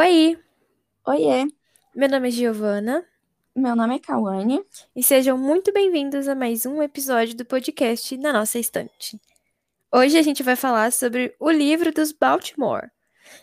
Oi, Oiê, meu nome é Giovana meu nome é Kawane. e sejam muito bem-vindos a mais um episódio do podcast Na Nossa Estante. Hoje a gente vai falar sobre o livro dos Baltimore.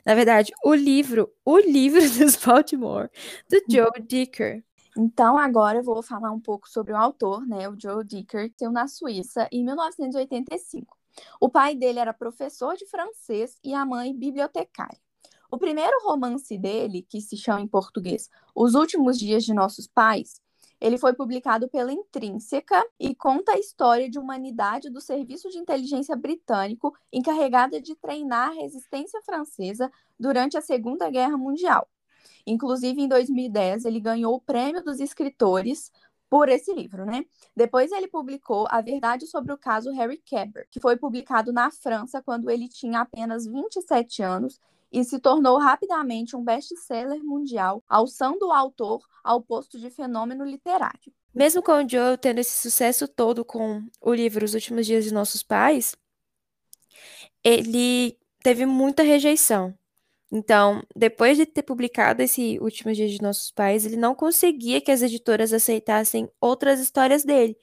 Na verdade, o livro, o livro dos Baltimore, do Joe Dicker. Então, agora eu vou falar um pouco sobre o autor, né, o Joe Dicker, que nasceu na Suíça em 1985. O pai dele era professor de francês e a mãe bibliotecária. O primeiro romance dele, que se chama em português Os Últimos Dias de Nossos Pais, ele foi publicado pela Intrínseca e conta a história de uma unidade do Serviço de Inteligência Britânico encarregada de treinar a resistência francesa durante a Segunda Guerra Mundial. Inclusive, em 2010, ele ganhou o Prêmio dos Escritores por esse livro, né? Depois ele publicou A Verdade sobre o Caso Harry Kéber, que foi publicado na França quando ele tinha apenas 27 anos e se tornou rapidamente um best-seller mundial, alçando o autor ao posto de fenômeno literário. Mesmo com o Joe tendo esse sucesso todo com o livro Os Últimos Dias de Nossos Pais, ele teve muita rejeição. Então, depois de ter publicado esse Últimos Dias de Nossos Pais, ele não conseguia que as editoras aceitassem outras histórias dele.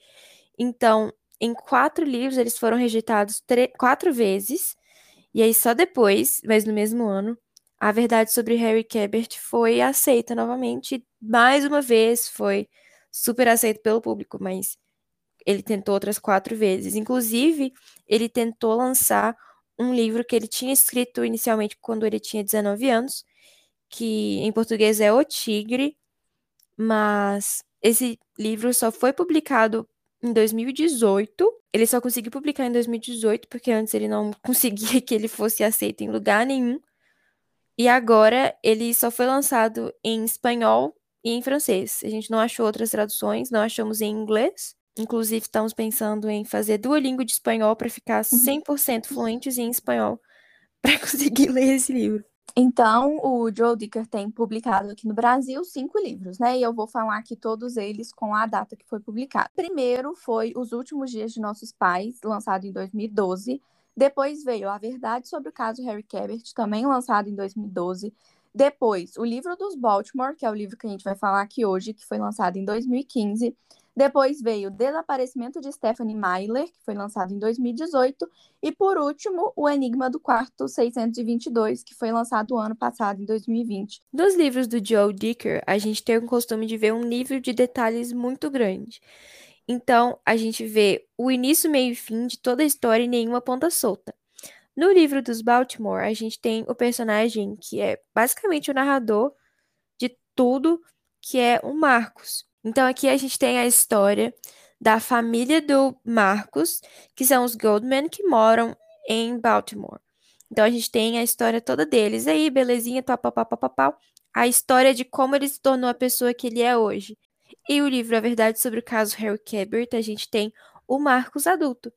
Então, em quatro livros, eles foram rejeitados quatro vezes. E aí, só depois, mas no mesmo ano, a verdade sobre Harry Quebert foi aceita novamente. Mais uma vez, foi super aceito pelo público, mas ele tentou outras quatro vezes. Inclusive, ele tentou lançar um livro que ele tinha escrito inicialmente quando ele tinha 19 anos, que em português é O Tigre, mas esse livro só foi publicado em 2018. Ele só conseguiu publicar em 2018 porque antes ele não conseguia que ele fosse aceito em lugar nenhum. E agora ele só foi lançado em espanhol e em francês. A gente não achou outras traduções, não achamos em inglês. Inclusive, estamos pensando em fazer Duolingo de espanhol para ficar 100% fluentes em espanhol para conseguir ler esse livro. Então, o Joe Dicker tem publicado aqui no Brasil cinco livros, né? E eu vou falar aqui todos eles com a data que foi publicado. Primeiro foi Os Últimos Dias de Nossos Pais, lançado em 2012. Depois veio A Verdade sobre o Caso Harry Cabert, também lançado em 2012. Depois, O Livro dos Baltimore, que é o livro que a gente vai falar aqui hoje, que foi lançado em 2015. Depois veio Desaparecimento de Stephanie Myler, que foi lançado em 2018. E por último, O Enigma do Quarto 622, que foi lançado ano passado, em 2020. Nos livros do Joe Dicker, a gente tem o costume de ver um nível de detalhes muito grande. Então, a gente vê o início, meio e fim de toda a história e nenhuma ponta solta. No livro dos Baltimore, a gente tem o personagem que é basicamente o narrador de tudo, que é o Marcos. Então aqui a gente tem a história da família do Marcos, que são os Goldman que moram em Baltimore. Então a gente tem a história toda deles aí, belezinha, papapá, a história de como ele se tornou a pessoa que ele é hoje. E o livro A Verdade sobre o caso Harry Cabert, a gente tem o Marcos adulto.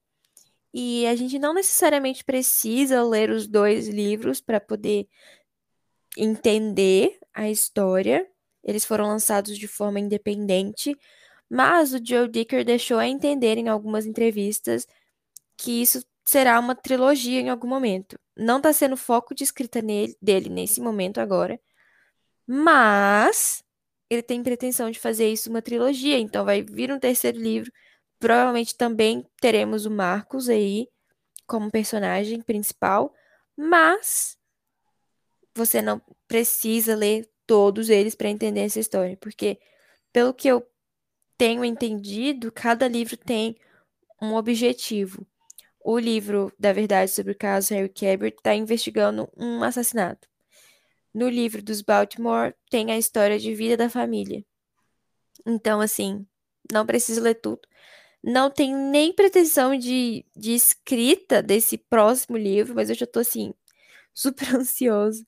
E a gente não necessariamente precisa ler os dois livros para poder entender a história, eles foram lançados de forma independente, mas o Joe Dicker deixou a entender em algumas entrevistas que isso será uma trilogia em algum momento. Não está sendo foco de escrita nele, dele nesse momento agora, mas ele tem pretensão de fazer isso uma trilogia, então vai vir um terceiro livro. Provavelmente também teremos o Marcos aí como personagem principal, mas você não precisa ler todos eles para entender essa história, porque pelo que eu tenho entendido, cada livro tem um objetivo. O livro da verdade sobre o caso Harry Cabert está investigando um assassinato. No livro dos Baltimore tem a história de vida da família. Então, assim, não preciso ler tudo. Não tenho nem pretensão de, de escrita desse próximo livro, mas eu já tô assim, super ansioso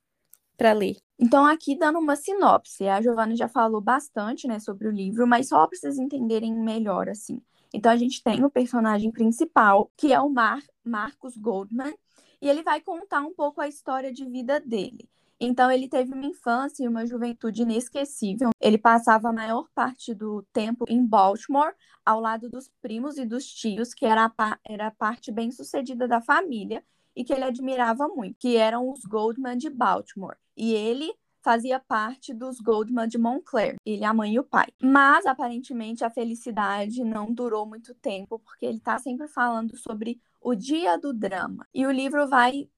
para ler. Então, aqui dando uma sinopse, a Giovanna já falou bastante, né, sobre o livro, mas só para vocês entenderem melhor, assim. Então, a gente tem o personagem principal, que é o Mar Marcos Goldman, e ele vai contar um pouco a história de vida dele. Então, ele teve uma infância e uma juventude inesquecível. Ele passava a maior parte do tempo em Baltimore, ao lado dos primos e dos tios, que era a, era a parte bem sucedida da família, e que ele admirava muito, que eram os Goldman de Baltimore. E ele fazia parte dos Goldman de Montclair, ele, a mãe e o pai. Mas aparentemente a felicidade não durou muito tempo, porque ele está sempre falando sobre o dia do drama. E o livro vai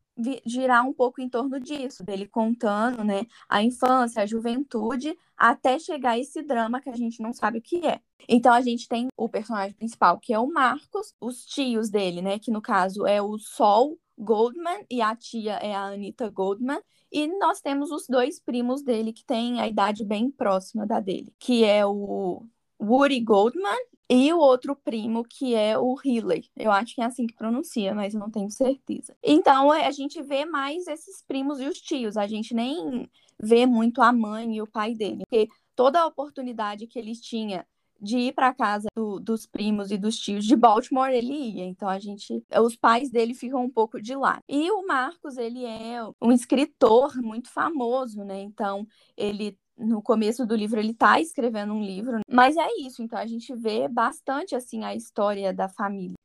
girar um pouco em torno disso, dele contando, né, a infância, a juventude, até chegar esse drama que a gente não sabe o que é. Então a gente tem o personagem principal, que é o Marcos, os tios dele, né, que no caso é o Sol Goldman e a tia é a Anita Goldman, e nós temos os dois primos dele que têm a idade bem próxima da dele, que é o Woody Goldman e o outro primo, que é o Healy. Eu acho que é assim que pronuncia, mas eu não tenho certeza. Então, é, a gente vê mais esses primos e os tios. A gente nem vê muito a mãe e o pai dele. Porque toda a oportunidade que eles tinham de ir para casa do, dos primos e dos tios de Baltimore, ele ia. Então a gente, os pais dele ficam um pouco de lá. E o Marcos, ele é um escritor muito famoso, né? Então ele no começo do livro ele está escrevendo um livro, mas é isso, então a gente vê bastante assim a história da família.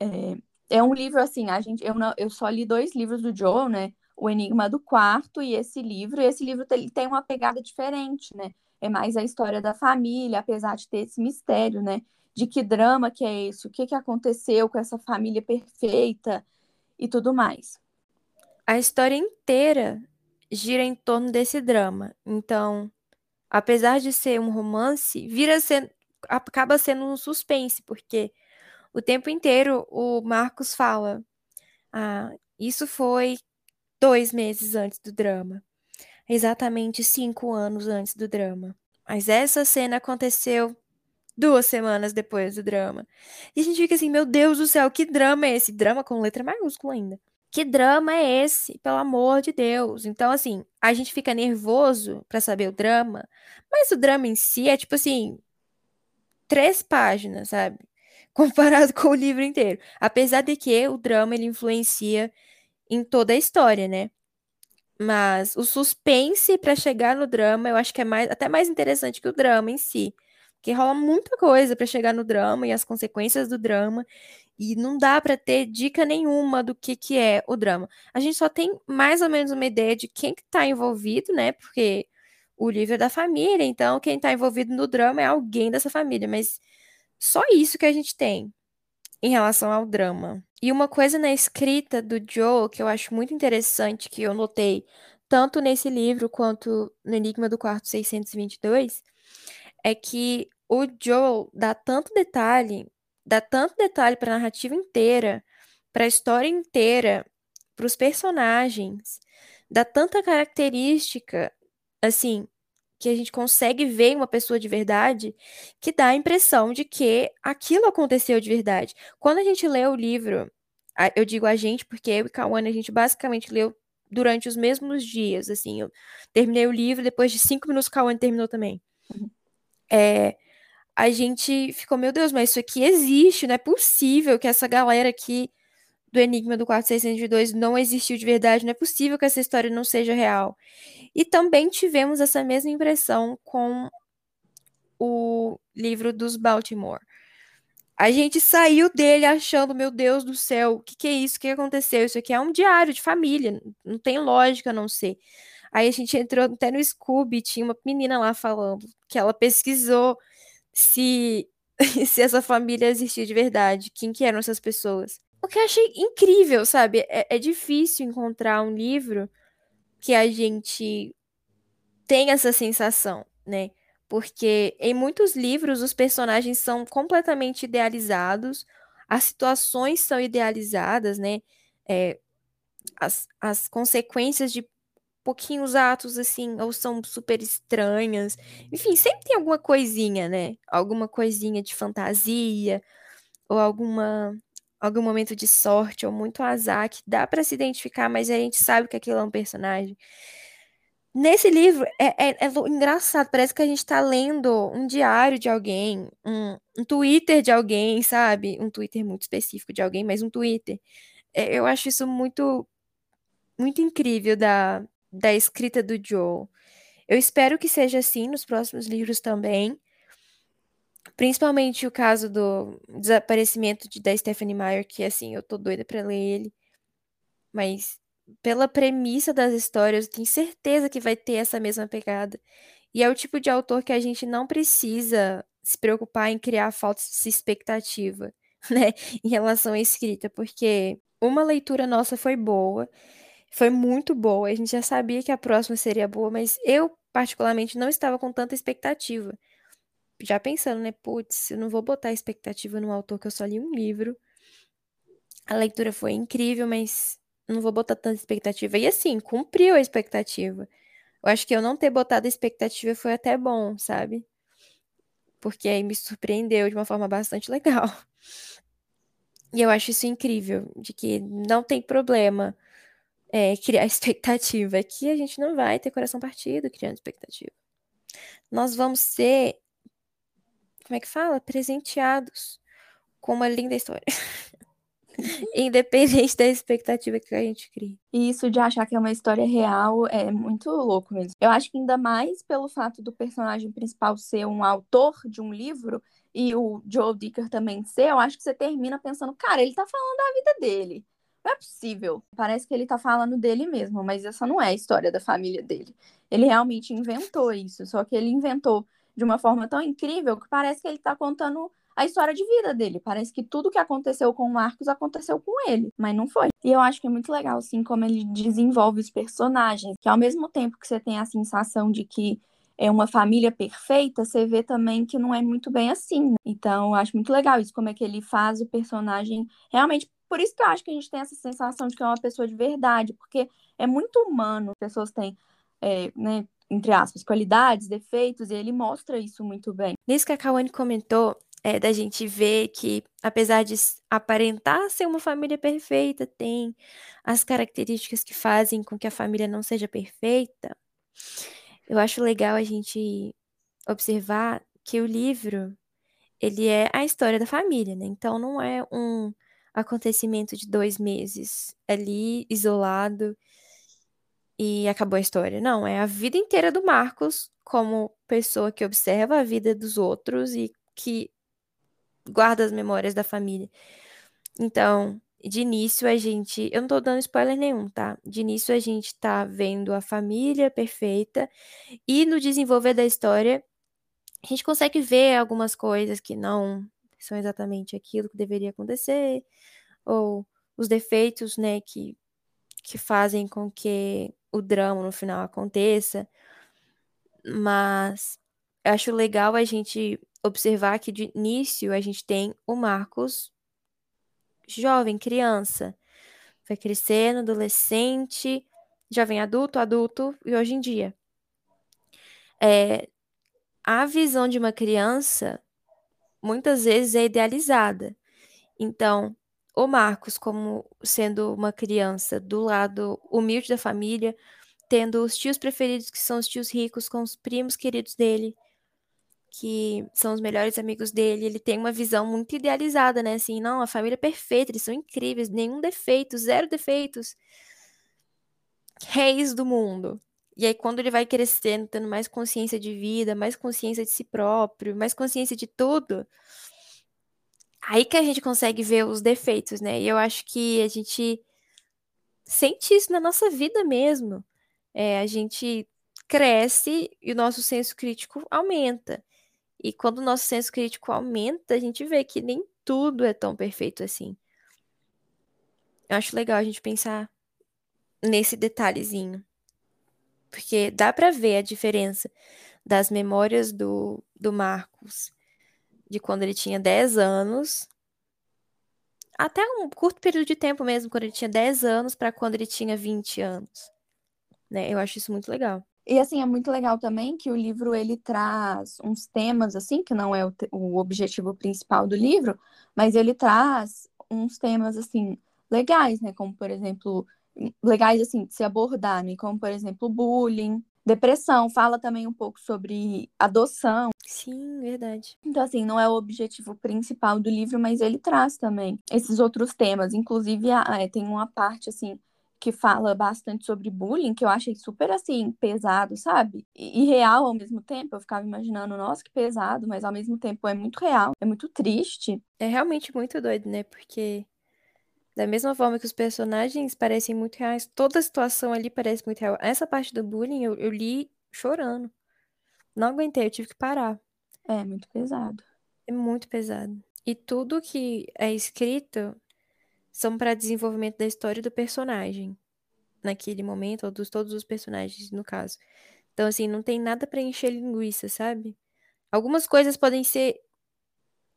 É, é um livro assim, a gente eu, não, eu só li dois livros do Joel, né? O Enigma do Quarto e esse livro, e esse livro tem, tem uma pegada diferente, né? É mais a história da família, apesar de ter esse mistério, né? De que drama que é esse, o que, que aconteceu com essa família perfeita e tudo mais. A história inteira gira em torno desse drama. Então, apesar de ser um romance, vira ser, acaba sendo um suspense, porque o tempo inteiro o Marcos fala: Ah, isso foi dois meses antes do drama. Exatamente cinco anos antes do drama. Mas essa cena aconteceu duas semanas depois do drama. E a gente fica assim, meu Deus do céu, que drama é esse? Drama com letra maiúscula ainda que drama é esse? Pelo amor de Deus. Então, assim, a gente fica nervoso para saber o drama, mas o drama em si é tipo assim, três páginas, sabe? Comparado com o livro inteiro. Apesar de que o drama ele influencia em toda a história, né? Mas o suspense para chegar no drama, eu acho que é mais, até mais interessante que o drama em si. Porque rola muita coisa para chegar no drama e as consequências do drama. E não dá para ter dica nenhuma do que, que é o drama. A gente só tem mais ou menos uma ideia de quem que tá envolvido, né? Porque o livro é da família, então quem está envolvido no drama é alguém dessa família, mas só isso que a gente tem em relação ao drama. E uma coisa na escrita do Joe que eu acho muito interessante, que eu notei tanto nesse livro quanto no Enigma do Quarto 622, é que o Joe dá tanto detalhe dá tanto detalhe para a narrativa inteira, para a história inteira, para os personagens, dá tanta característica, assim, que a gente consegue ver uma pessoa de verdade, que dá a impressão de que aquilo aconteceu de verdade. Quando a gente lê o livro, eu digo a gente, porque eu e Kawane, a gente basicamente leu durante os mesmos dias, assim, eu terminei o livro, depois de cinco minutos, Kawane terminou também. Uhum. É, a gente ficou, meu Deus, mas isso aqui existe, não é possível que essa galera aqui do Enigma do 4602 não existiu de verdade, não é possível que essa história não seja real. E também tivemos essa mesma impressão com o livro dos Baltimore. A gente saiu dele achando, meu Deus do céu, o que, que é isso? O que aconteceu? Isso aqui é um diário de família, não tem lógica não ser. Aí a gente entrou até no Scooby, tinha uma menina lá falando que ela pesquisou se, se essa família existia de verdade, quem que eram essas pessoas. O que eu achei incrível, sabe? É, é difícil encontrar um livro que a gente tem essa sensação, né? Porque em muitos livros os personagens são completamente idealizados, as situações são idealizadas, né? É, as, as consequências de pouquinhos atos assim, ou são super estranhas. Enfim, sempre tem alguma coisinha, né? Alguma coisinha de fantasia, ou alguma algum momento de sorte ou muito azar que dá para se identificar, mas a gente sabe que aquilo é um personagem. Nesse livro é, é, é engraçado, parece que a gente está lendo um diário de alguém, um, um, Twitter de alguém, sabe? Um Twitter muito específico de alguém, mas um Twitter. É, eu acho isso muito, muito incrível da, da escrita do Joe. Eu espero que seja assim nos próximos livros também. Principalmente o caso do desaparecimento de, da Stephanie Meyer, que assim, eu tô doida pra ler ele. Mas pela premissa das histórias, eu tenho certeza que vai ter essa mesma pegada. E é o tipo de autor que a gente não precisa se preocupar em criar falta de expectativa, né, em relação à escrita, porque uma leitura nossa foi boa, foi muito boa, a gente já sabia que a próxima seria boa, mas eu, particularmente, não estava com tanta expectativa. Já pensando, né, putz, eu não vou botar expectativa no autor que eu só li um livro. A leitura foi incrível, mas não vou botar tanta expectativa. E assim, cumpriu a expectativa. Eu acho que eu não ter botado expectativa foi até bom, sabe? Porque aí me surpreendeu de uma forma bastante legal. E eu acho isso incrível, de que não tem problema é, criar expectativa. Aqui a gente não vai ter coração partido criando expectativa. Nós vamos ser, como é que fala? Presenteados com uma linda história. Independente da expectativa que a gente cria. E isso de achar que é uma história real é muito louco mesmo. Eu acho que ainda mais pelo fato do personagem principal ser um autor de um livro e o Joe Dicker também ser, eu acho que você termina pensando, cara, ele tá falando da vida dele. Não é possível. Parece que ele tá falando dele mesmo, mas essa não é a história da família dele. Ele realmente inventou isso, só que ele inventou de uma forma tão incrível que parece que ele tá contando a história de vida dele. Parece que tudo que aconteceu com o Marcos aconteceu com ele, mas não foi. E eu acho que é muito legal, assim, como ele desenvolve os personagens, que ao mesmo tempo que você tem a sensação de que é uma família perfeita, você vê também que não é muito bem assim. Né? Então, eu acho muito legal isso, como é que ele faz o personagem realmente. Por isso que eu acho que a gente tem essa sensação de que é uma pessoa de verdade, porque é muito humano. As pessoas têm, é, né, entre aspas, qualidades, defeitos, e ele mostra isso muito bem. Nisso que a Kawane comentou, é, da gente ver que, apesar de aparentar ser uma família perfeita, tem as características que fazem com que a família não seja perfeita. Eu acho legal a gente observar que o livro ele é a história da família, né? Então não é um acontecimento de dois meses ali isolado e acabou a história. Não, é a vida inteira do Marcos como pessoa que observa a vida dos outros e que guarda as memórias da família. Então, de início a gente. Eu não tô dando spoiler nenhum, tá? De início a gente tá vendo a família perfeita e no desenvolver da história a gente consegue ver algumas coisas que não são exatamente aquilo que deveria acontecer, ou os defeitos, né, que, que fazem com que o drama no final aconteça. Mas eu acho legal a gente observar que de início a gente tem o Marcos jovem, criança, vai crescendo, adolescente, jovem adulto, adulto e hoje em dia. É, a visão de uma criança muitas vezes é idealizada. Então, o Marcos, como sendo uma criança do lado humilde da família, tendo os tios preferidos, que são os tios ricos, com os primos queridos dele, que são os melhores amigos dele, ele tem uma visão muito idealizada, né? Assim, não, a família é perfeita, eles são incríveis, nenhum defeito, zero defeitos. Reis do mundo. E aí, quando ele vai crescendo, tendo mais consciência de vida, mais consciência de si próprio, mais consciência de tudo, aí que a gente consegue ver os defeitos, né? E eu acho que a gente sente isso na nossa vida mesmo. É, a gente cresce e o nosso senso crítico aumenta. E quando o nosso senso crítico aumenta, a gente vê que nem tudo é tão perfeito assim. Eu acho legal a gente pensar nesse detalhezinho. Porque dá para ver a diferença das memórias do, do Marcos de quando ele tinha 10 anos, até um curto período de tempo mesmo, quando ele tinha 10 anos, para quando ele tinha 20 anos. Né? Eu acho isso muito legal. E assim, é muito legal também que o livro ele traz uns temas assim, que não é o, o objetivo principal do livro, mas ele traz uns temas assim legais, né, como por exemplo, legais assim de se abordar, né, como por exemplo, bullying, depressão, fala também um pouco sobre adoção. Sim, verdade. Então, assim, não é o objetivo principal do livro, mas ele traz também esses outros temas. Inclusive, é, tem uma parte, assim, que fala bastante sobre bullying, que eu achei super assim, pesado, sabe? E, e, real ao mesmo tempo. Eu ficava imaginando, nossa, que pesado, mas ao mesmo tempo é muito real, é muito triste. É realmente muito doido, né? Porque Da mesma forma que os personagens parecem muito reais, toda a situação ali parece muito real. Essa parte do bullying eu, eu li chorando. Não aguentei, eu tive que parar. É muito pesado. É muito pesado. E tudo que é escrito são para desenvolvimento da história do personagem. Naquele momento, ou dos todos os personagens, no caso. Então, assim, não tem nada para encher linguiça, sabe? Algumas coisas podem ser.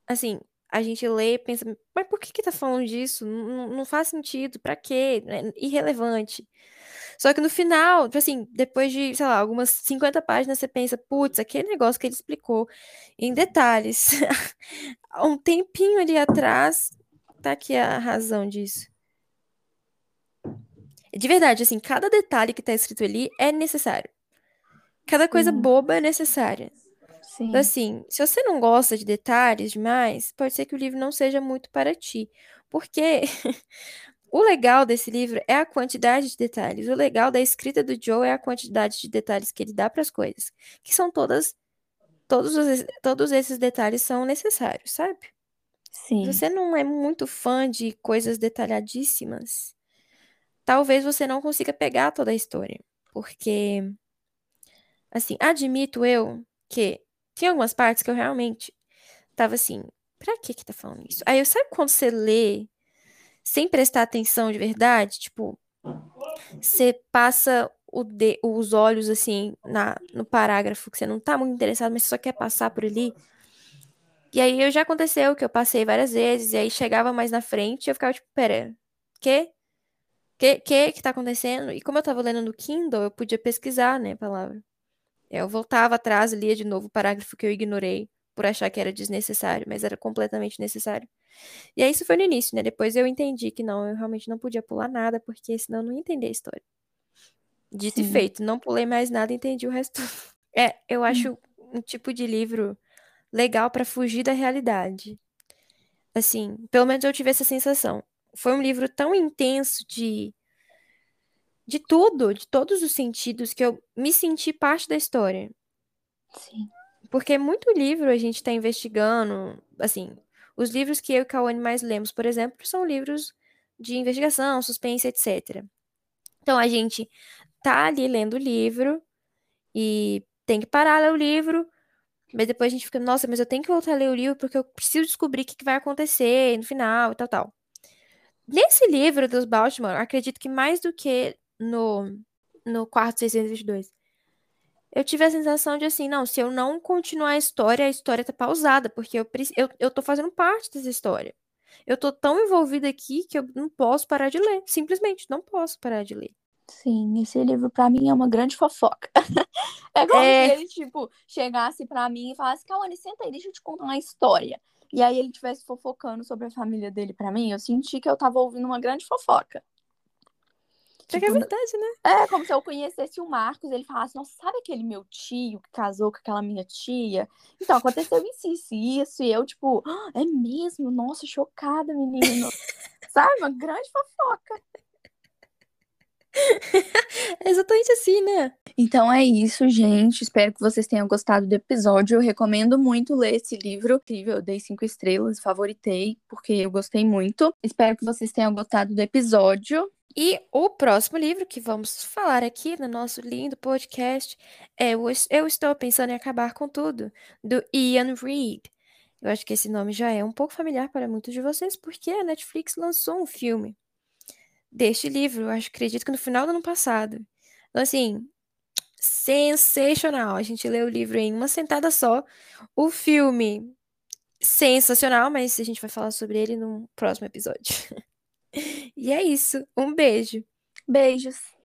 Assim, a gente lê e pensa, mas por que que tá falando disso? Não, não faz sentido, pra quê? É irrelevante. Só que no final, tipo assim, depois de, sei lá, algumas 50 páginas, você pensa, putz, aquele negócio que ele explicou em detalhes, há um tempinho ali atrás, tá aqui a razão disso. De verdade, assim, cada detalhe que tá escrito ali é necessário. Cada coisa Sim. boba é necessária. Sim. Então, assim, se você não gosta de detalhes demais, pode ser que o livro não seja muito para ti. Porque o legal desse livro é a quantidade de detalhes. O legal da escrita do Joe é a quantidade de detalhes que ele dá para as coisas. Que são todas. Todos, os, todos esses detalhes são necessários, sabe? Sim. Se você não é muito fã de coisas detalhadíssimas, talvez você não consiga pegar toda a história. Porque, assim, admito eu que tinha algumas partes que eu realmente tava assim, pra que que tá falando isso? Aí eu sabe quando você lê sem prestar atenção de verdade, tipo, você passa de, os olhos assim na, no parágrafo que você não tá muito interessado, mas você só quer passar por ali. E aí eu já aconteceu que eu passei várias vezes, e aí chegava mais na frente e eu ficava tipo, pera, que? Que que que tá acontecendo? E como eu tava lendo no Kindle, eu podia pesquisar, né, a palavra. Eu voltava atrás, lia de novo o parágrafo que eu ignorei por achar que era desnecessário, mas era completamente necessário. E aí isso foi no início, né? Depois eu entendi que não, eu realmente não podia pular nada, porque senão eu não ia entender a história. Dito Sim. e feito, não pulei mais nada, entendi o resto. É, eu acho um tipo de livro legal para fugir da realidade. Assim, pelo menos eu tive essa sensação. Foi um livro tão intenso de de tudo, de todos os sentidos, que eu me senti parte da história. Sim. Porque muito livro a gente tá investigando, assim, os livros que eu e Kawane mais lemos, por exemplo, são livros de investigação, suspense, etc. Então a gente tá ali lendo o livro e tem que parar ler o livro, mas depois a gente fica, nossa, mas eu tenho que voltar a ler o livro porque eu preciso descobrir o que que vai acontecer no final e tal, tal. Nesse livro dos Baltimore, acredito que mais do que no, no quarto 622, eu tive a sensação de assim, não, se eu não continuar a história, a história tá pausada, porque eu, eu, eu tô fazendo parte dessa história. Eu tô tão envolvida aqui que eu não posso parar de ler. Simplesmente, não posso parar de ler. Sim, esse livro pra mim é uma grande fofoca. É como É. se ele, tipo, chegasse pra mim e falasse, Cauane, senta aí, deixa eu te contar uma história. E aí ele estivesse fofocando sobre a família dele pra mim, eu senti que eu tava ouvindo uma grande fofoca. É Tipo, verdade, né? É como se eu conhecesse o Marcos, ele falasse, nossa, sabe aquele meu tio que casou com aquela minha tia? Então, aconteceu isso, isso, e isso, e eu, tipo, "Ah, é mesmo? Nossa, chocada, menino. sabe? Uma grande fofoca. É exatamente assim, né? Então é isso, gente. Espero que vocês tenham gostado do episódio. Eu recomendo muito ler esse livro. Incrível, eu dei cinco estrelas, favoritei, porque eu gostei muito. Espero que vocês tenham gostado do episódio. E o próximo livro que vamos falar aqui no nosso lindo podcast é Eu Estou Pensando em Acabar com Tudo, do Ian Reid. Eu acho que esse nome já é um pouco familiar para muitos de vocês, porque a Netflix lançou um filme deste livro, eu acho, acredito que no final do ano passado. Então, assim, sensacional. A gente leu o livro em uma sentada só. O filme, sensacional, mas a gente vai falar sobre ele no próximo episódio. E é isso. Um beijo. Beijos!